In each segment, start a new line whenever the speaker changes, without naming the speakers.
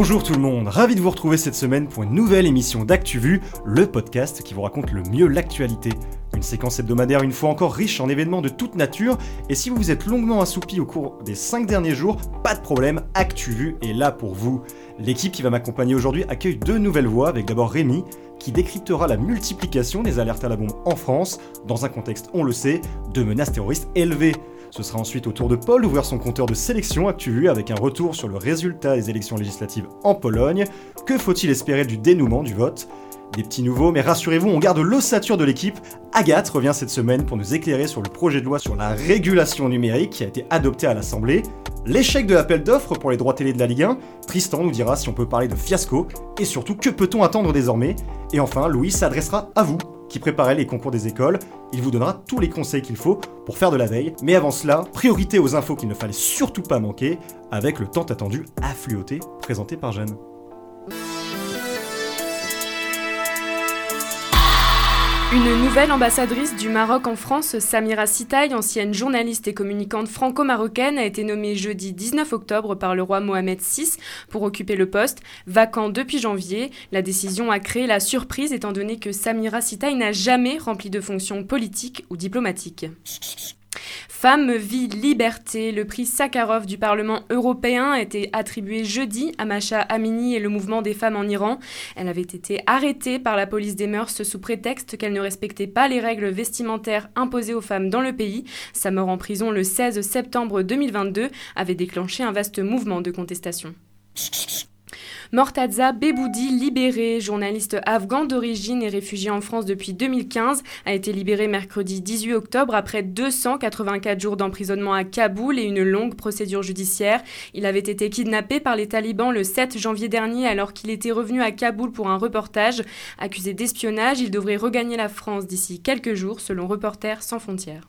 Bonjour tout le monde, ravi de vous retrouver cette semaine pour une nouvelle émission d'ActuVu, le podcast qui vous raconte le mieux l'actualité. Une séquence hebdomadaire une fois encore riche en événements de toute nature, et si vous vous êtes longuement assoupi au cours des 5 derniers jours, pas de problème, ActuVu est là pour vous. L'équipe qui va m'accompagner aujourd'hui accueille deux nouvelles voix, avec d'abord Rémi, qui décryptera la multiplication des alertes à la bombe en France, dans un contexte, on le sait, de menaces terroristes élevées. Ce sera ensuite au tour de Paul d'ouvrir son compteur de sélection ActuVu avec un retour sur le résultat des élections législatives en Pologne. Que faut-il espérer du dénouement du vote? Des petits nouveaux, mais rassurez-vous, on garde l'ossature de l'équipe. Agathe revient cette semaine pour nous éclairer sur le projet de loi sur la régulation numérique qui a été adopté à l'Assemblée, l'échec de l'appel d'offres pour les droits télé de la Ligue 1, Tristan nous dira si on peut parler de fiasco, et surtout que peut-on attendre désormais, et enfin Louis s'adressera à vous qui préparez les concours des écoles. Il vous donnera tous les conseils qu'il faut pour faire de la veille. Mais avant cela, priorité aux infos qu'il ne fallait surtout pas manquer avec le temps attendu affluoté présenté par Jeanne.
Une nouvelle ambassadrice du Maroc en France, Samira Sitaï, ancienne journaliste et communicante franco-marocaine, a été nommée jeudi 19 octobre par le roi Mohamed VI pour occuper le poste, vacant depuis janvier. La décision a créé la surprise étant donné que Samira Sitaï n'a jamais rempli de fonction politique ou diplomatique. Femme, vie, liberté, le prix Sakharov du Parlement européen a été attribué jeudi à Masha Amini et le mouvement des femmes en Iran. Elle avait été arrêtée par la police des mœurs sous prétexte qu'elle ne respectait pas les règles vestimentaires imposées aux femmes dans le pays. Sa mort en prison le 16 septembre 2022 avait déclenché un vaste mouvement de contestation. Mortaza Beboudi, libéré, journaliste afghan d'origine et réfugié en France depuis 2015, a été libéré mercredi 18 octobre après 284 jours d'emprisonnement à Kaboul et une longue procédure judiciaire. Il avait été kidnappé par les talibans le 7 janvier dernier alors qu'il était revenu à Kaboul pour un reportage. Accusé d'espionnage, il devrait regagner la France d'ici quelques jours selon Reporters sans frontières.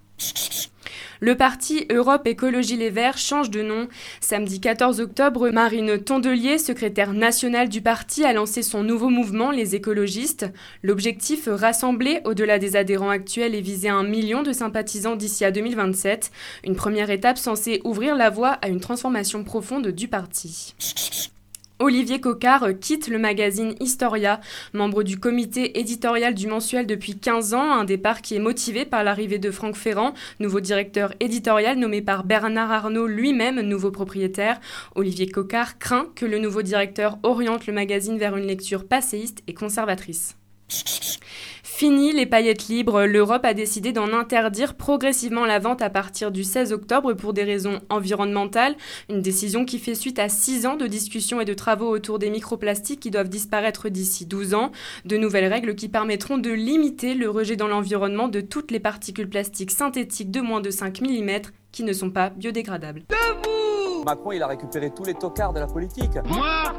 Le parti Europe Écologie Les Verts change de nom. Samedi 14 octobre, Marine Tondelier, secrétaire nationale du parti, a lancé son nouveau mouvement, les écologistes. L'objectif, rassembler au-delà des adhérents actuels et viser un million de sympathisants d'ici à 2027. Une première étape censée ouvrir la voie à une transformation profonde du parti. Olivier Cocard quitte le magazine Historia, membre du comité éditorial du mensuel depuis 15 ans, un départ qui est motivé par l'arrivée de Franck Ferrand, nouveau directeur éditorial nommé par Bernard Arnault lui-même, nouveau propriétaire. Olivier Cocard craint que le nouveau directeur oriente le magazine vers une lecture passéiste et conservatrice. Fini les paillettes libres, l'Europe a décidé d'en interdire progressivement la vente à partir du 16 octobre pour des raisons environnementales, une décision qui fait suite à 6 ans de discussions et de travaux autour des microplastiques qui doivent disparaître d'ici 12 ans, de nouvelles règles qui permettront de limiter le rejet dans l'environnement de toutes les particules plastiques synthétiques de moins de 5 mm qui ne sont pas biodégradables.
Macron, il a récupéré tous les tocards de la politique.
Moi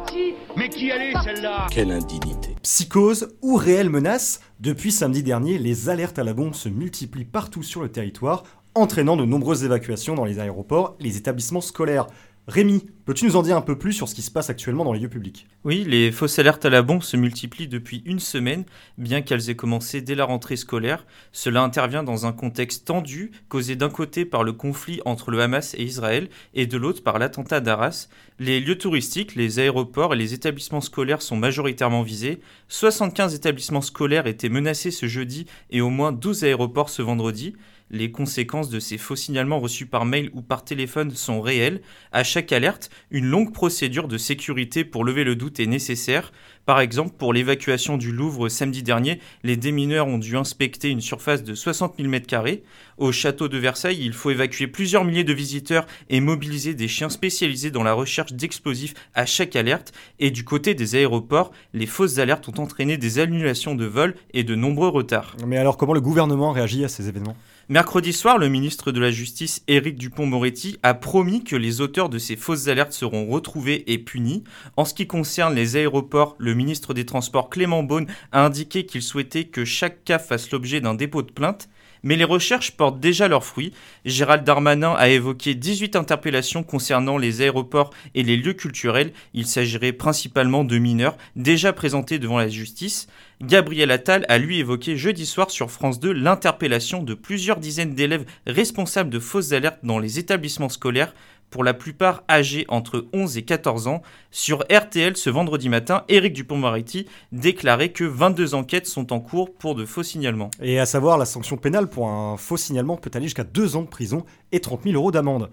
Mais qui allait celle-là?
Quelle indignité.
Psychose ou réelle menace Depuis samedi dernier, les alertes à la bombe se multiplient partout sur le territoire, entraînant de nombreuses évacuations dans les aéroports et les établissements scolaires. Rémi, peux-tu nous en dire un peu plus sur ce qui se passe actuellement dans les lieux publics?
Oui, les fausses alertes à la bombe se multiplient depuis une semaine, bien qu'elles aient commencé dès la rentrée scolaire. Cela intervient dans un contexte tendu, causé d'un côté par le conflit entre le Hamas et Israël, et de l'autre par l'attentat d'Arras. Les lieux touristiques, les aéroports et les établissements scolaires sont majoritairement visés. 75 établissements scolaires étaient menacés ce jeudi et au moins 12 aéroports ce vendredi. Les conséquences de ces faux signalements reçus par mail ou par téléphone sont réelles. À chaque alerte, une longue procédure de sécurité pour lever le doute est nécessaire. Par exemple, pour l'évacuation du Louvre samedi dernier, les démineurs ont dû inspecter une surface de 60 000 m2. Au château de Versailles, il faut évacuer plusieurs milliers de visiteurs et mobiliser des chiens spécialisés dans la recherche d'explosifs à chaque alerte. Et du côté des aéroports, les fausses alertes ont entraîné des annulations de vols et de nombreux retards.
Mais alors comment le gouvernement réagit à ces événements?
Mercredi soir, le ministre de la Justice, Éric Dupont-Moretti, a promis que les auteurs de ces fausses alertes seront retrouvés et punis. En ce qui concerne les aéroports, le ministre des Transports, Clément Beaune, a indiqué qu'il souhaitait que chaque cas fasse l'objet d'un dépôt de plainte. Mais les recherches portent déjà leurs fruits. Gérald Darmanin a évoqué 18 interpellations concernant les aéroports et les lieux culturels. Il s'agirait principalement de mineurs déjà présentés devant la justice. Gabriel Attal a lui évoqué jeudi soir sur France 2 l'interpellation de plusieurs dizaines d'élèves responsables de fausses alertes dans les établissements scolaires pour la plupart âgés entre 11 et 14 ans. Sur RTL ce vendredi matin, Éric Dupont-Moretti déclarait que 22 enquêtes sont en cours pour de faux signalements.
Et à savoir, la sanction pénale pour un faux signalement peut aller jusqu'à 2 ans de prison et 30 000 euros d'amende.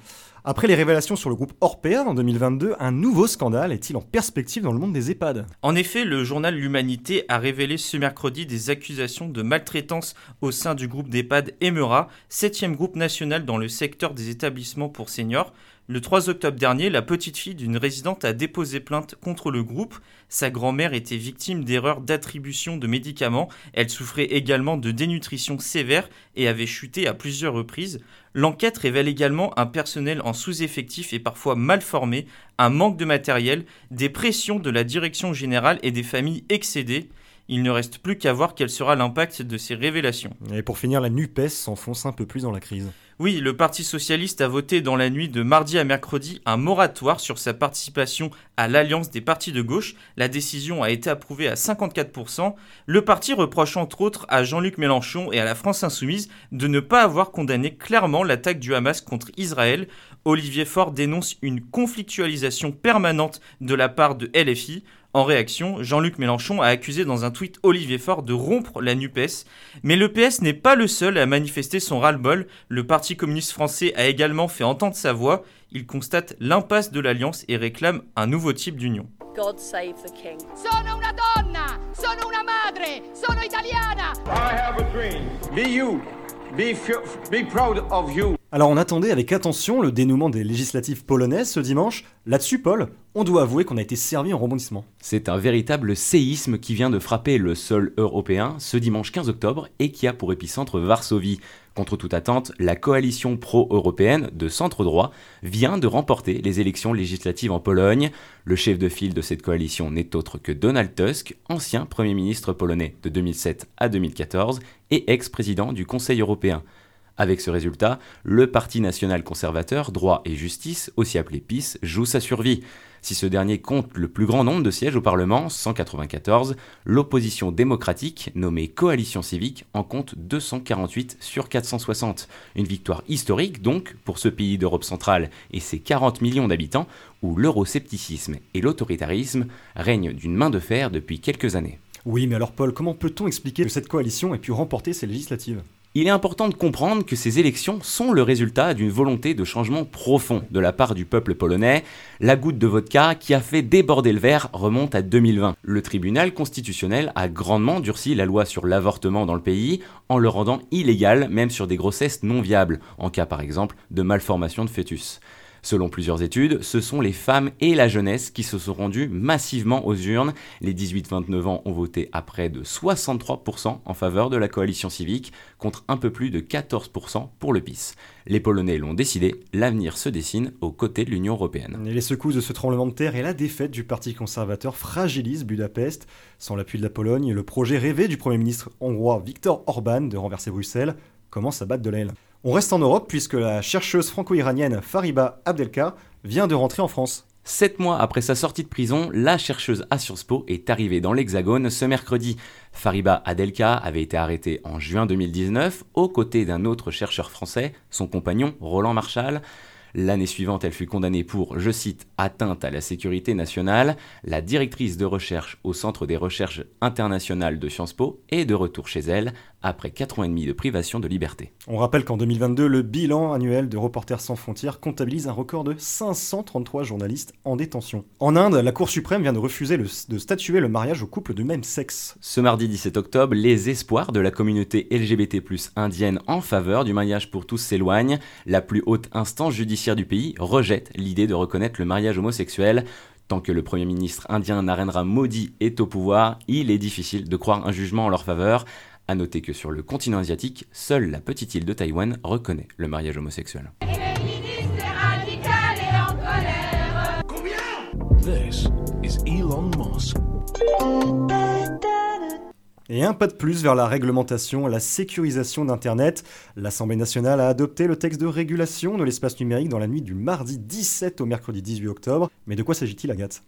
Après les révélations sur le groupe Orpea en 2022, un nouveau scandale est-il en perspective dans le monde des EHPAD?
En effet, le journal L'Humanité a révélé ce mercredi des accusations de maltraitance au sein du groupe d'EHPAD Emera, septième groupe national dans le secteur des établissements pour seniors. Le 3 octobre dernier, la petite fille d'une résidente a déposé plainte contre le groupe. Sa grand-mère était victime d'erreurs d'attribution de médicaments. Elle souffrait également de dénutrition sévère et avait chuté à plusieurs reprises. L'enquête révèle également un personnel en sous-effectif et parfois mal formé, un manque de matériel, des pressions de la direction générale et des familles excédées. Il ne reste plus qu'à voir quel sera l'impact de ces révélations.
Et pour finir, la NUPES s'enfonce un peu plus dans la crise.
Oui, le Parti socialiste a voté dans la nuit de mardi à mercredi un moratoire sur sa participation à l'alliance des partis de gauche. La décision a été approuvée à 54%. Le parti reproche entre autres à Jean-Luc Mélenchon et à la France insoumise de ne pas avoir condamné clairement l'attaque du Hamas contre Israël. Olivier Faure dénonce une conflictualisation permanente de la part de LFI. En réaction, Jean-Luc Mélenchon a accusé dans un tweet Olivier Faure de rompre la NUPES. Mais le PS n'est pas le seul à manifester son ras-le-bol. Le Parti communiste français a également fait entendre sa voix. Il constate l'impasse de l'alliance et réclame un nouveau type d'union.
God save the king.
Sono una donna, sono una madre, sono italiana.
I have a dream. Be you. Be, be proud of you.
Alors on attendait avec attention le dénouement des législatives polonaises ce dimanche. Là-dessus, Paul, on doit avouer qu'on a été servi en rebondissement.
C'est un véritable séisme qui vient de frapper le sol européen ce dimanche 15 octobre et qui a pour épicentre Varsovie. Contre toute attente, la coalition pro-européenne de centre droit vient de remporter les élections législatives en Pologne. Le chef de file de cette coalition n'est autre que Donald Tusk, ancien Premier ministre polonais de 2007 à 2014 et ex-président du Conseil européen. Avec ce résultat, le Parti national conservateur, droit et justice, aussi appelé PIS, joue sa survie. Si ce dernier compte le plus grand nombre de sièges au Parlement, 194, l'opposition démocratique, nommée Coalition civique, en compte 248 sur 460. Une victoire historique donc pour ce pays d'Europe centrale et ses 40 millions d'habitants, où l'euroscepticisme et l'autoritarisme règnent d'une main de fer depuis quelques années.
Oui, mais alors Paul, comment peut-on expliquer que cette coalition ait pu remporter ces législatives?
Il est important de comprendre que ces élections sont le résultat d'une volonté de changement profond de la part du peuple polonais. La goutte de vodka qui a fait déborder le verre remonte à 2020. Le tribunal constitutionnel a grandement durci la loi sur l'avortement dans le pays en le rendant illégal même sur des grossesses non viables, en cas par exemple de malformation de fœtus. Selon plusieurs études, ce sont les femmes et la jeunesse qui se sont rendues massivement aux urnes. Les 18-29 ans ont voté à près de 63% en faveur de la coalition civique, contre un peu plus de 14% pour le PIS. Les Polonais l'ont décidé, l'avenir se dessine aux côtés de l'Union européenne.
Les secousses de ce tremblement de terre et la défaite du Parti conservateur fragilisent Budapest. Sans l'appui de la Pologne, le projet rêvé du Premier ministre hongrois Viktor Orban de renverser Bruxelles commence à battre de l'aile. On reste en Europe puisque la chercheuse franco-iranienne Fariba Abdelka vient de rentrer en France.
Sept mois après sa sortie de prison, la chercheuse à Sciences Po est arrivée dans l'Hexagone ce mercredi. Fariba Adelka avait été arrêtée en juin 2019 aux côtés d'un autre chercheur français, son compagnon Roland Marshall. L'année suivante, elle fut condamnée pour, je cite, atteinte à la sécurité nationale. La directrice de recherche au Centre des recherches internationales de Sciences Po est de retour chez elle après 4 ans et demi de privation de liberté.
On rappelle qu'en 2022, le bilan annuel de Reporters sans frontières comptabilise un record de 533 journalistes en détention. En Inde, la Cour suprême vient de refuser de statuer le mariage aux couples de même sexe.
Ce mardi 17 octobre, les espoirs de la communauté LGBT+ indienne en faveur du mariage pour tous s'éloignent. La plus haute instance judiciaire du pays rejette l'idée de reconnaître le mariage homosexuel. Tant que le Premier ministre indien Narendra Modi est au pouvoir, il est difficile de croire un jugement en leur faveur. A noter que sur le continent asiatique, seule la petite île de Taïwan reconnaît le mariage homosexuel.
Et un pas de plus vers la réglementation, la sécurisation d'Internet. L'Assemblée nationale a adopté le texte de régulation de l'espace numérique dans la nuit du mardi 17 au mercredi 18 octobre. Mais de quoi s'agit-il, Agathe?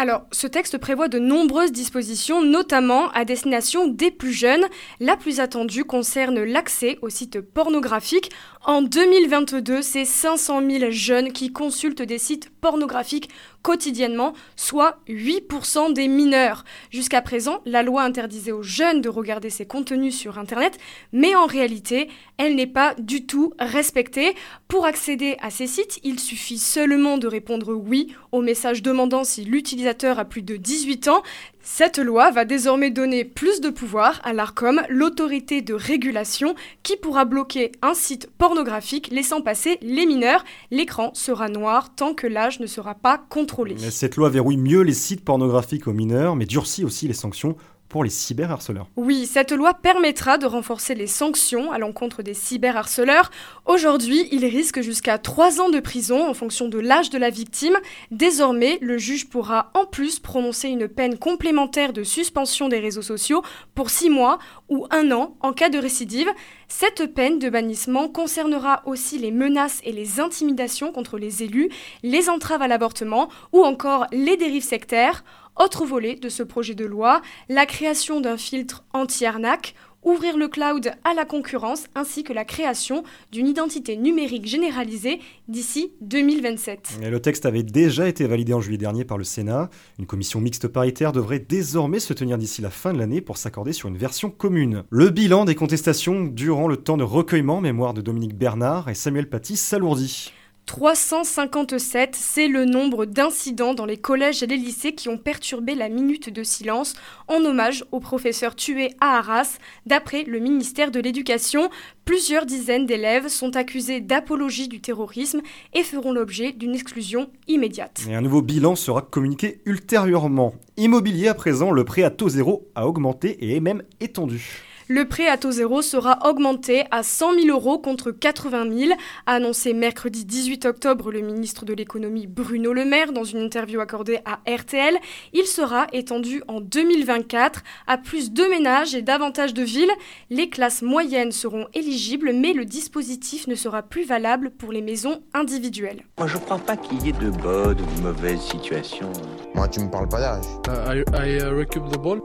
Alors, ce texte prévoit de nombreuses dispositions, notamment à destination des plus jeunes. La plus attendue concerne l'accès aux sites pornographiques. En 2022, c'est 500 000 jeunes qui consultent des sites pornographiques quotidiennement, soit 8% des mineurs. Jusqu'à présent, la loi interdisait aux jeunes de regarder ces contenus sur Internet, mais en réalité, elle n'est pas du tout respectée. Pour accéder à ces sites, il suffit seulement de répondre oui au message demandant si l'utilisateur a plus de 18 ans. Cette loi va désormais donner plus de pouvoir à l'ARCOM, l'autorité de régulation, qui pourra bloquer un site pornographique laissant passer les mineurs. L'écran sera noir tant que l'âge ne sera pas contrôlé.
Cette loi verrouille mieux les sites pornographiques aux mineurs, mais durcit aussi les sanctions pour les cyberharceleurs.
Oui, cette loi permettra de renforcer les sanctions à l'encontre des cyberharceleurs. Aujourd'hui, ils risquent jusqu'à 3 ans de prison en fonction de l'âge de la victime. Désormais, le juge pourra en plus prononcer une peine complémentaire de suspension des réseaux sociaux pour 6 mois ou 1 an en cas de récidive. Cette peine de bannissement concernera aussi les menaces et les intimidations contre les élus, les entraves à l'avortement ou encore les dérives sectaires. Autre volet de ce projet de loi, la création d'un filtre anti-arnaque, ouvrir le cloud à la concurrence ainsi que la création d'une identité numérique généralisée d'ici 2027.
le texte avait déjà été validé en juillet dernier par le Sénat. Une commission mixte paritaire devrait désormais se tenir d'ici la fin de l'année pour s'accorder sur une version commune. Le bilan des contestations durant le temps de recueillement mémoire de Dominique Bernard et Samuel Paty s'alourdit.
357, c'est le nombre d'incidents dans les collèges et les lycées qui ont perturbé la minute de silence en hommage aux professeurs tués à Arras. D'après le ministère de l'Éducation, plusieurs dizaines d'élèves sont accusés d'apologie du terrorisme et feront l'objet d'une exclusion immédiate.
Un nouveau bilan sera communiqué ultérieurement. Immobilier à présent, le prêt à taux zéro a augmenté et est même étendu.
Le prêt à taux zéro sera augmenté à 100 000 euros contre 80 000, a annoncé mercredi 18 octobre le ministre de l'économie Bruno Le Maire dans une interview accordée à RTL. Il sera étendu en 2024 à plus de ménages et davantage de villes. Les classes moyennes seront éligibles, mais le dispositif ne sera plus valable pour les maisons individuelles.
Moi, je crois pas qu'il y ait de bonnes ou de mauvaises situations.
Moi, tu me parles pas d'âge.
Uh, I, I uh, the ball.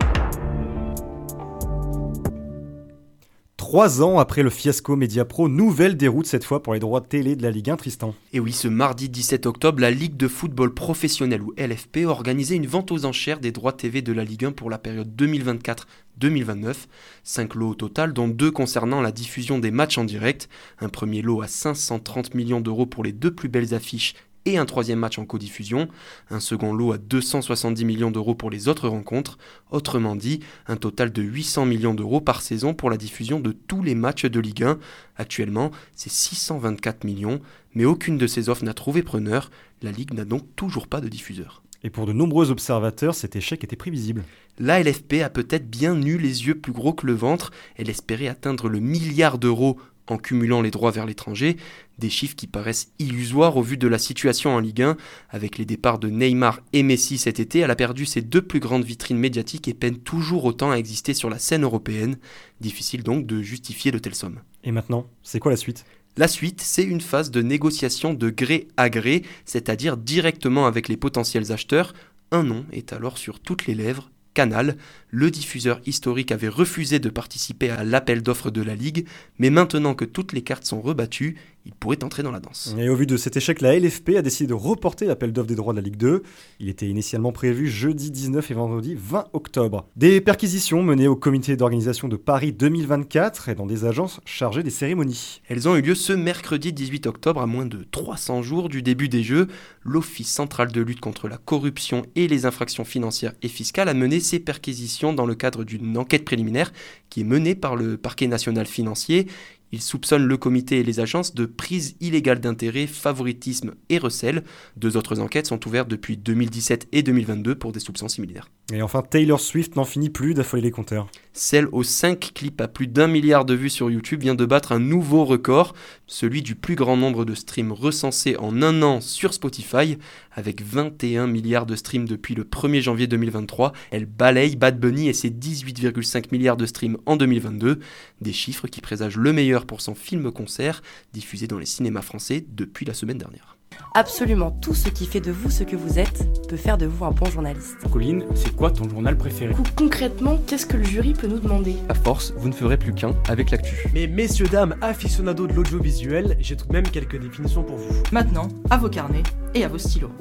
Trois ans après le fiasco Mediapro, nouvelle déroute cette fois pour les droits de télé de la Ligue 1, Tristan.
Et oui, ce mardi 17 octobre, la Ligue de football professionnel ou LFP a organisé une vente aux enchères des droits TV de la Ligue 1 pour la période 2024-2029. Cinq lots au total, dont deux concernant la diffusion des matchs en direct. Un premier lot à 530 millions d'euros pour les deux plus belles affiches et un troisième match en codiffusion, un second lot à 270 millions d'euros pour les autres rencontres, autrement dit, un total de 800 millions d'euros par saison pour la diffusion de tous les matchs de Ligue 1. Actuellement, c'est 624 millions, mais aucune de ces offres n'a trouvé preneur, la Ligue n'a donc toujours pas de diffuseur.
Et pour de nombreux observateurs, cet échec était prévisible.
La LFP a peut-être bien eu les yeux plus gros que le ventre, elle espérait atteindre le milliard d'euros en cumulant les droits vers l'étranger, des chiffres qui paraissent illusoires au vu de la situation en Ligue 1. Avec les départs de Neymar et Messi cet été, elle a perdu ses deux plus grandes vitrines médiatiques et peine toujours autant à exister sur la scène européenne. Difficile donc de justifier de telles sommes.
Et maintenant, c'est quoi la suite?
La suite, c'est une phase de négociation de gré à gré, c'est-à-dire directement avec les potentiels acheteurs. Un nom est alors sur toutes les lèvres, Canal, le diffuseur historique avait refusé de participer à l'appel d'offres de la Ligue, mais maintenant que toutes les cartes sont rebattues, il pourrait entrer dans la danse.
Et au vu de cet échec, la LFP a décidé de reporter l'appel d'offres des droits de la Ligue 2. Il était initialement prévu jeudi 19 et vendredi 20 octobre. Des perquisitions menées au comité d'organisation de Paris 2024 et dans des agences chargées des cérémonies.
Elles ont eu lieu ce mercredi 18 octobre, à moins de 300 jours du début des Jeux. L'Office central de lutte contre la corruption et les infractions financières et fiscales a mené ces perquisitions dans le cadre d'une enquête préliminaire qui est menée par le parquet national financier. Il soupçonne le comité et les agences de prise illégale d'intérêt, favoritisme et recel. Deux autres enquêtes sont ouvertes depuis 2017 et 2022 pour des soupçons similaires.
Et enfin, Taylor Swift n'en finit plus d'affoler les compteurs.
Celle aux 5 clips à plus d'un milliard de vues sur YouTube vient de battre un nouveau record, celui du plus grand nombre de streams recensés en un an sur Spotify, avec 21 milliards de streams depuis le 1er janvier 2023. Elle balaye Bad Bunny et ses 18,5 milliards de streams en 2022, des chiffres qui présagent le meilleur pour son film-concert diffusé dans les cinémas français depuis la semaine dernière.
Absolument tout ce qui fait de vous ce que vous êtes peut faire de vous un bon journaliste.
Colline, c'est quoi ton journal préféré?
Concrètement, qu'est-ce que le jury peut nous demander?
À force, vous ne ferez plus qu'un avec l'actu.
Mais messieurs, dames, aficionados de l'audiovisuel, j'ai tout de même quelques définitions pour vous.
Maintenant, à vos carnets et à vos stylos.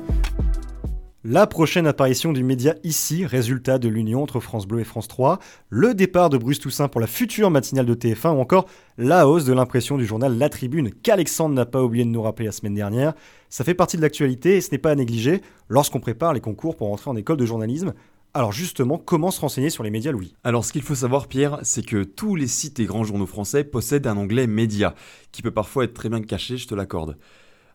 La prochaine apparition du média ici, résultat de l'union entre France Bleu et France 3, le départ de Bruce Toussaint pour la future matinale de TF1 ou encore la hausse de l'impression du journal La Tribune qu'Alexandre n'a pas oublié de nous rappeler la semaine dernière. Ça fait partie de l'actualité et ce n'est pas à négliger lorsqu'on prépare les concours pour entrer en école de journalisme. Alors justement, comment se renseigner sur les médias, Louis?
Alors ce qu'il faut savoir, Pierre, c'est que tous les sites et grands journaux français possèdent un onglet média, qui peut parfois être très bien caché, je te l'accorde.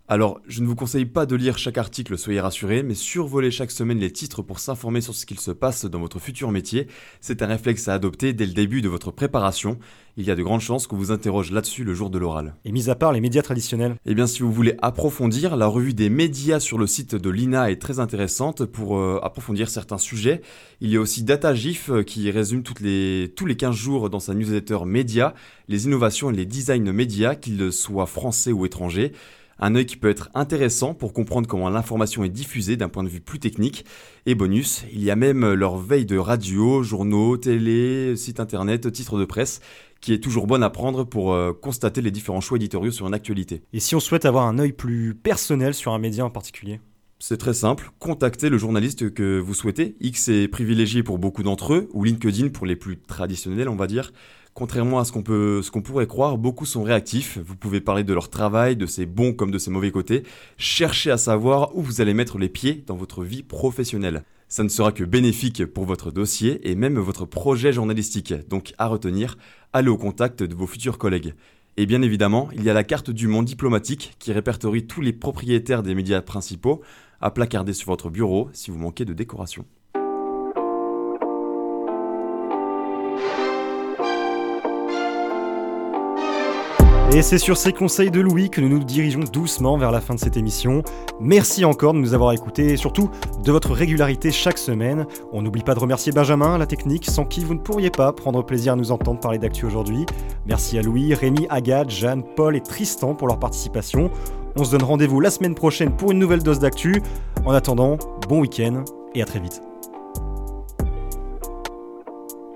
Alors, je ne vous conseille pas de lire chaque article, soyez rassurés, mais survoler chaque semaine les titres pour s'informer sur ce qu'il se passe dans votre futur métier, c'est un réflexe à adopter dès le début de votre préparation. Il y a de grandes chances qu'on vous interroge là-dessus le jour de l'oral.
Et mis à part les médias traditionnels
Eh bien, si vous voulez approfondir, la revue des médias sur le site de l'INA est très intéressante pour euh, approfondir certains sujets. Il y a aussi DataGIF euh, qui résume toutes les, tous les 15 jours dans sa newsletter média les innovations et les designs médias, qu'ils soient français ou étrangers. Un œil qui peut être intéressant pour comprendre comment l'information est diffusée d'un point de vue plus technique. Et bonus, il y a même leur veille de radio, journaux, télé, sites internet, titres de presse, qui est toujours bonne à prendre pour euh, constater les différents choix éditoriaux sur une actualité.
Et si on souhaite avoir un œil plus personnel sur un média en particulier?
C'est très simple, contactez le journaliste que vous souhaitez. X est privilégié pour beaucoup d'entre eux, ou LinkedIn pour les plus traditionnels, on va dire. Contrairement à ce qu'on pourrait croire, beaucoup sont réactifs. Vous pouvez parler de leur travail, de ses bons comme de ses mauvais côtés. Cherchez à savoir où vous allez mettre les pieds dans votre vie professionnelle. Ça ne sera que bénéfique pour votre dossier et même votre projet journalistique. Donc à retenir, allez au contact de vos futurs collègues. Et bien évidemment, il y a la carte du monde diplomatique qui répertorie tous les propriétaires des médias principaux à placarder sur votre bureau si vous manquez de décoration.
Et c'est sur ces conseils de Louis que nous nous dirigeons doucement vers la fin de cette émission. Merci encore de nous avoir écoutés et surtout de votre régularité chaque semaine. On n'oublie pas de remercier Benjamin, la technique, sans qui vous ne pourriez pas prendre plaisir à nous entendre parler d'actu aujourd'hui. Merci à Louis, Rémi, Agathe, Jeanne, Paul et Tristan pour leur participation. On se donne rendez-vous la semaine prochaine pour une nouvelle dose d'actu. En attendant, bon week-end et à très vite.